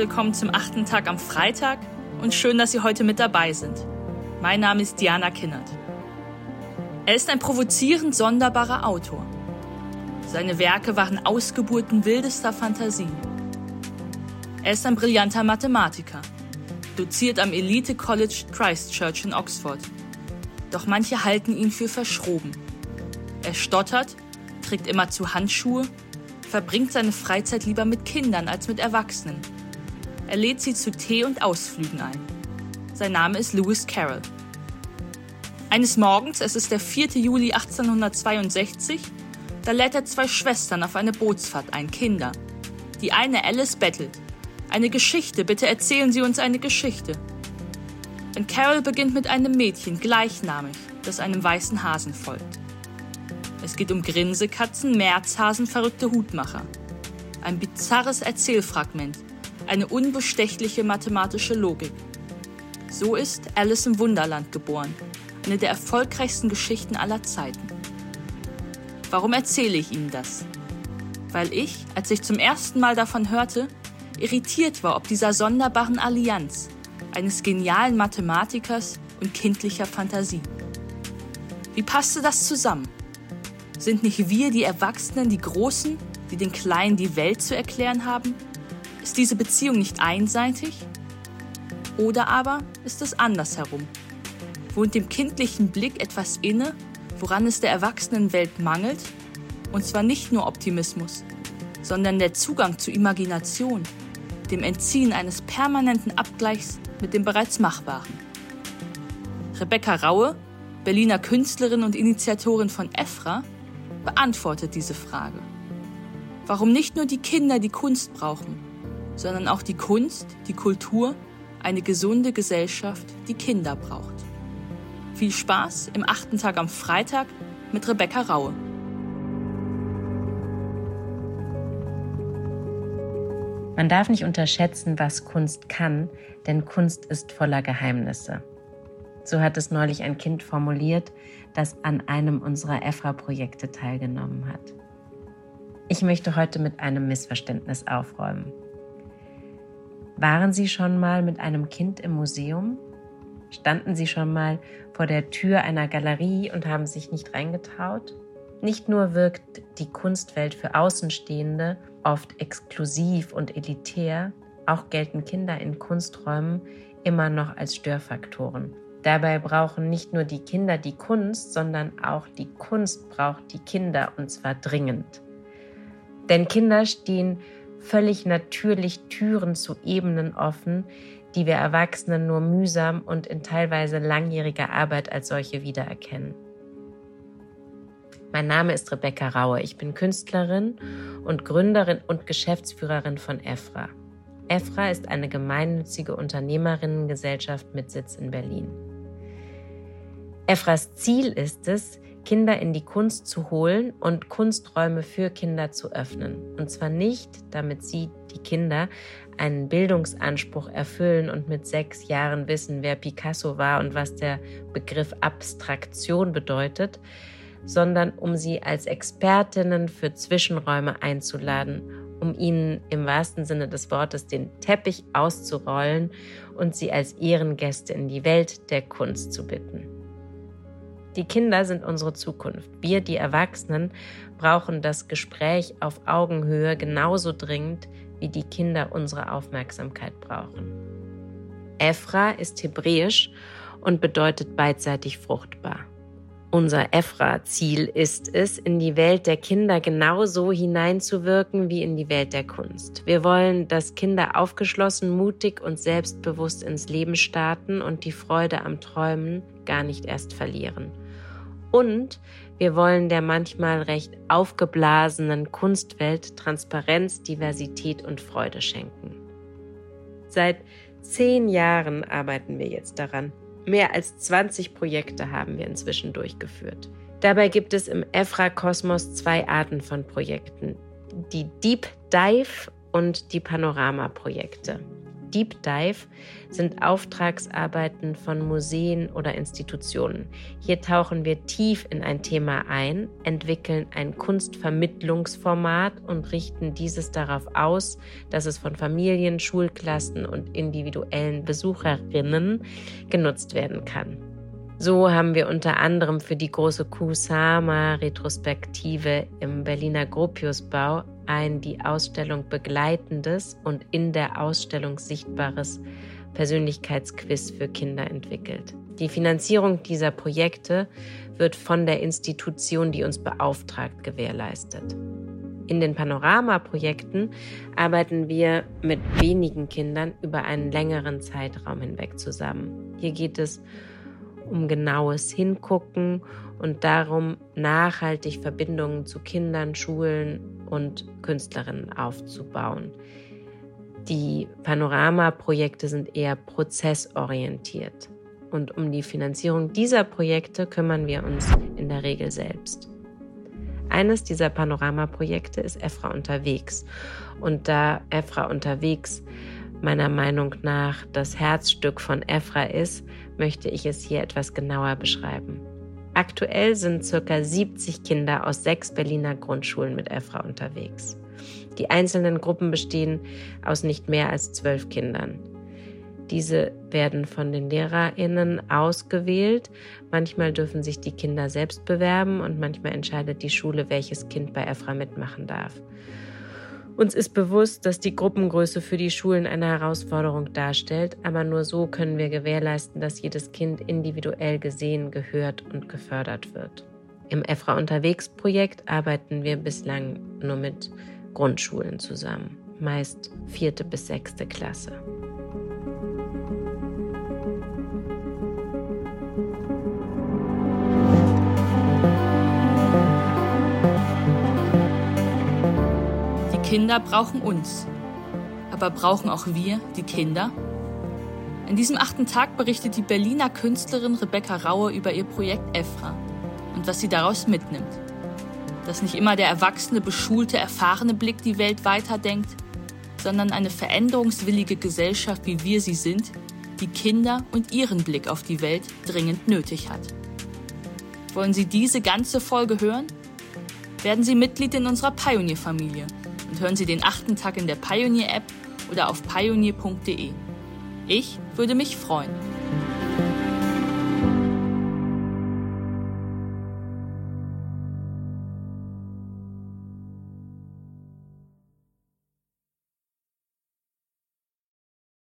willkommen zum achten Tag am Freitag und schön, dass Sie heute mit dabei sind. Mein Name ist Diana Kinnert. Er ist ein provozierend sonderbarer Autor. Seine Werke waren Ausgeburten wildester Fantasien. Er ist ein brillanter Mathematiker, doziert am Elite College Christchurch in Oxford. Doch manche halten ihn für verschroben. Er stottert, trägt immer zu Handschuhe verbringt seine Freizeit lieber mit Kindern als mit Erwachsenen. Er lädt sie zu Tee und Ausflügen ein. Sein Name ist Lewis Carroll. Eines Morgens, es ist der 4. Juli 1862, da lädt er zwei Schwestern auf eine Bootsfahrt ein, Kinder. Die eine Alice bettelt. Eine Geschichte, bitte erzählen Sie uns eine Geschichte. Und Carol beginnt mit einem Mädchen, gleichnamig, das einem weißen Hasen folgt. Es geht um Grinsekatzen, Märzhasen, verrückte Hutmacher. Ein bizarres Erzählfragment, eine unbestechliche mathematische Logik. So ist Alice im Wunderland geboren, eine der erfolgreichsten Geschichten aller Zeiten. Warum erzähle ich Ihnen das? Weil ich, als ich zum ersten Mal davon hörte, irritiert war ob dieser sonderbaren Allianz eines genialen Mathematikers und kindlicher Fantasie. Wie passte das zusammen? Sind nicht wir, die Erwachsenen, die Großen, die den Kleinen die Welt zu erklären haben? Ist diese Beziehung nicht einseitig? Oder aber ist es andersherum? Wohnt dem kindlichen Blick etwas inne, woran es der Erwachsenenwelt mangelt? Und zwar nicht nur Optimismus, sondern der Zugang zu Imagination, dem Entziehen eines permanenten Abgleichs mit dem bereits Machbaren. Rebecca Raue, Berliner Künstlerin und Initiatorin von EFRA, beantwortet diese Frage. Warum nicht nur die Kinder die Kunst brauchen, sondern auch die Kunst, die Kultur, eine gesunde Gesellschaft, die Kinder braucht. Viel Spaß im achten Tag am Freitag mit Rebecca Raue. Man darf nicht unterschätzen, was Kunst kann, denn Kunst ist voller Geheimnisse. So hat es neulich ein Kind formuliert, das an einem unserer EFRA-Projekte teilgenommen hat. Ich möchte heute mit einem Missverständnis aufräumen. Waren Sie schon mal mit einem Kind im Museum? Standen Sie schon mal vor der Tür einer Galerie und haben sich nicht reingetraut? Nicht nur wirkt die Kunstwelt für Außenstehende oft exklusiv und elitär, auch gelten Kinder in Kunsträumen immer noch als Störfaktoren. Dabei brauchen nicht nur die Kinder die Kunst, sondern auch die Kunst braucht die Kinder und zwar dringend. Denn Kinder stehen völlig natürlich Türen zu Ebenen offen, die wir Erwachsenen nur mühsam und in teilweise langjähriger Arbeit als solche wiedererkennen. Mein Name ist Rebecca Raue. Ich bin Künstlerin und Gründerin und Geschäftsführerin von EFRA. EFRA ist eine gemeinnützige Unternehmerinnengesellschaft mit Sitz in Berlin. EFRAs Ziel ist es, Kinder in die Kunst zu holen und Kunsträume für Kinder zu öffnen. Und zwar nicht, damit sie, die Kinder, einen Bildungsanspruch erfüllen und mit sechs Jahren wissen, wer Picasso war und was der Begriff Abstraktion bedeutet, sondern um sie als Expertinnen für Zwischenräume einzuladen, um ihnen im wahrsten Sinne des Wortes den Teppich auszurollen und sie als Ehrengäste in die Welt der Kunst zu bitten. Die Kinder sind unsere Zukunft. Wir, die Erwachsenen, brauchen das Gespräch auf Augenhöhe genauso dringend, wie die Kinder unsere Aufmerksamkeit brauchen. Ephra ist hebräisch und bedeutet beidseitig fruchtbar. Unser Ephra-Ziel ist es, in die Welt der Kinder genauso hineinzuwirken wie in die Welt der Kunst. Wir wollen, dass Kinder aufgeschlossen, mutig und selbstbewusst ins Leben starten und die Freude am Träumen gar nicht erst verlieren. Und wir wollen der manchmal recht aufgeblasenen Kunstwelt Transparenz, Diversität und Freude schenken. Seit zehn Jahren arbeiten wir jetzt daran. Mehr als 20 Projekte haben wir inzwischen durchgeführt. Dabei gibt es im EFRA-Kosmos zwei Arten von Projekten. Die Deep Dive und die Panorama-Projekte. Deep Dive sind Auftragsarbeiten von Museen oder Institutionen. Hier tauchen wir tief in ein Thema ein, entwickeln ein Kunstvermittlungsformat und richten dieses darauf aus, dass es von Familien, Schulklassen und individuellen Besucherinnen genutzt werden kann. So haben wir unter anderem für die große Kusama-Retrospektive im Berliner Gropiusbau ein die Ausstellung begleitendes und in der Ausstellung sichtbares Persönlichkeitsquiz für Kinder entwickelt. Die Finanzierung dieser Projekte wird von der Institution, die uns beauftragt, gewährleistet. In den Panorama-Projekten arbeiten wir mit wenigen Kindern über einen längeren Zeitraum hinweg zusammen. Hier geht es um um genaues Hingucken und darum, nachhaltig Verbindungen zu Kindern, Schulen und Künstlerinnen aufzubauen. Die Panorama-Projekte sind eher prozessorientiert. Und um die Finanzierung dieser Projekte kümmern wir uns in der Regel selbst. Eines dieser Panorama-Projekte ist EFRA unterwegs. Und da EFRA unterwegs meiner Meinung nach das Herzstück von EFRA ist, möchte ich es hier etwas genauer beschreiben. Aktuell sind ca. 70 Kinder aus sechs Berliner Grundschulen mit EFRA unterwegs. Die einzelnen Gruppen bestehen aus nicht mehr als zwölf Kindern. Diese werden von den Lehrerinnen ausgewählt. Manchmal dürfen sich die Kinder selbst bewerben und manchmal entscheidet die Schule, welches Kind bei EFRA mitmachen darf. Uns ist bewusst, dass die Gruppengröße für die Schulen eine Herausforderung darstellt, aber nur so können wir gewährleisten, dass jedes Kind individuell gesehen, gehört und gefördert wird. Im EFRA Unterwegs Projekt arbeiten wir bislang nur mit Grundschulen zusammen, meist vierte bis sechste Klasse. Kinder brauchen uns. Aber brauchen auch wir die Kinder? In diesem achten Tag berichtet die Berliner Künstlerin Rebecca Raue über ihr Projekt EFRA und was sie daraus mitnimmt. Dass nicht immer der erwachsene, beschulte, erfahrene Blick die Welt weiterdenkt, sondern eine veränderungswillige Gesellschaft, wie wir sie sind, die Kinder und ihren Blick auf die Welt dringend nötig hat. Wollen Sie diese ganze Folge hören? Werden Sie Mitglied in unserer Pioneer-Familie und hören Sie den achten Tag in der Pioneer-App oder auf pioneer.de. Ich würde mich freuen.